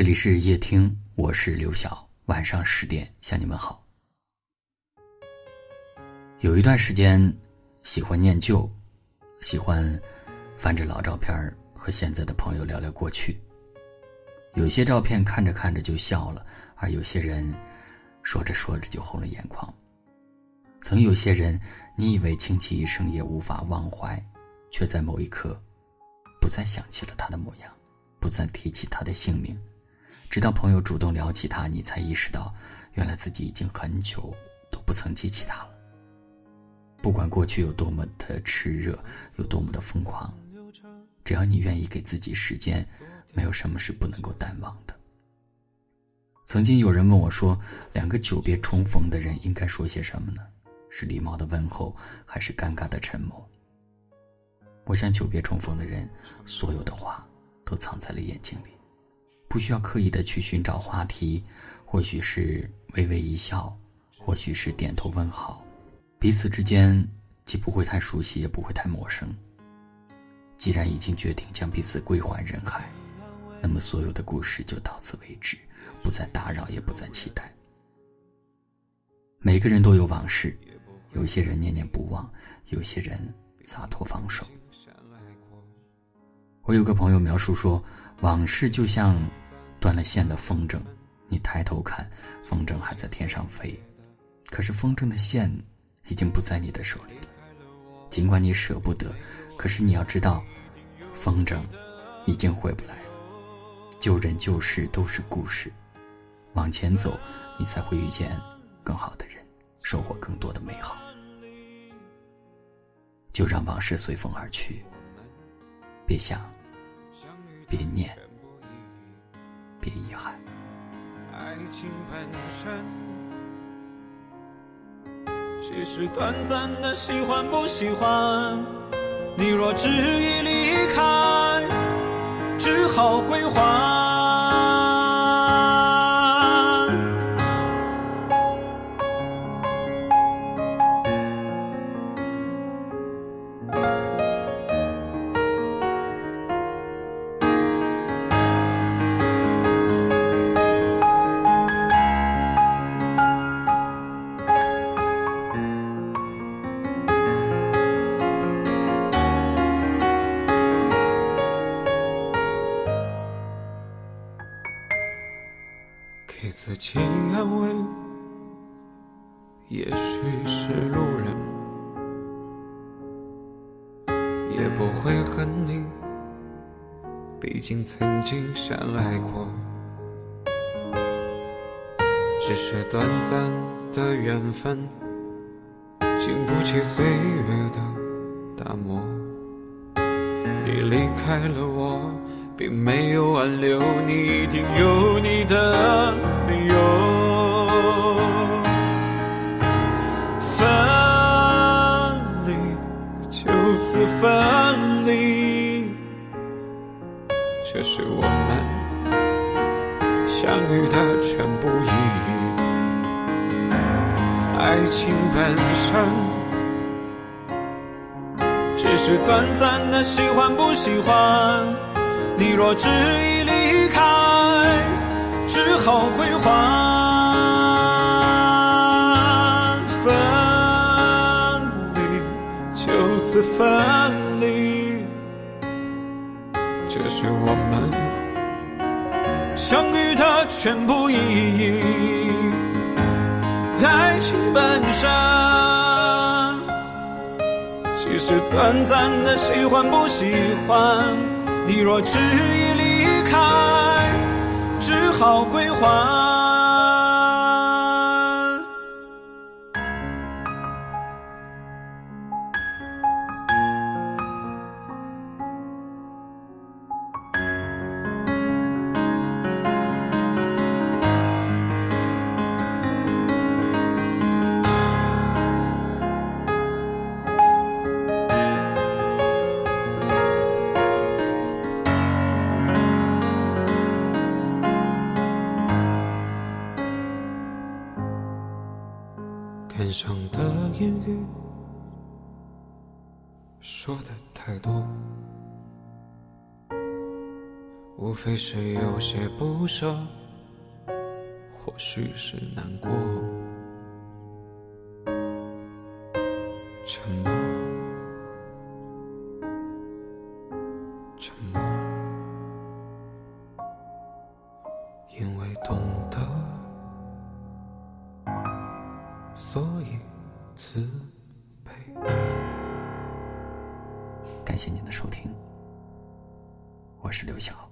这里是夜听，我是刘晓。晚上十点向你们好。有一段时间，喜欢念旧，喜欢翻着老照片和现在的朋友聊聊过去。有些照片看着看着就笑了，而有些人说着说着就红了眼眶。曾有些人，你以为倾其一生也无法忘怀，却在某一刻不再想起了他的模样，不再提起他的姓名。直到朋友主动聊起他，你才意识到，原来自己已经很久都不曾记起他了。不管过去有多么的炽热，有多么的疯狂，只要你愿意给自己时间，没有什么是不能够淡忘的。曾经有人问我说：“两个久别重逢的人应该说些什么呢？是礼貌的问候，还是尴尬的沉默？”我想，久别重逢的人，所有的话都藏在了眼睛里。不需要刻意的去寻找话题，或许是微微一笑，或许是点头问好，彼此之间既不会太熟悉，也不会太陌生。既然已经决定将彼此归还人海，那么所有的故事就到此为止，不再打扰，也不再期待。每个人都有往事，有些人念念不忘，有些人洒脱放手。我有个朋友描述说，往事就像。断了线的风筝，你抬头看，风筝还在天上飞，可是风筝的线已经不在你的手里了。尽管你舍不得，可是你要知道，风筝已经回不来了。旧人旧事都是故事，往前走，你才会遇见更好的人，收获更多的美好。就让往事随风而去，别想，别念。别遗憾。爱情本身只是短暂的，喜欢不喜欢？你若执意离开，只好归还。自己安慰，也许是路人，也不会恨你，毕竟曾经相爱过。只是短暂的缘分，经不起岁月的打磨。你离开了我。并没有挽留你，一定有你的理由。分离，就此分离，这是我们相遇的全部意义。爱情本身只是短暂的喜欢不喜欢。你若执意离开，只好归还。分离，就此分离，这是我们相遇的全部意义。爱情本身，只是短暂的喜欢不喜欢。你若执意离开，只好归还。脸上的言语说的太多，无非是有些不舍，或许是难过。沉默，沉默，所以慈悲。感谢您的收听，我是刘晓。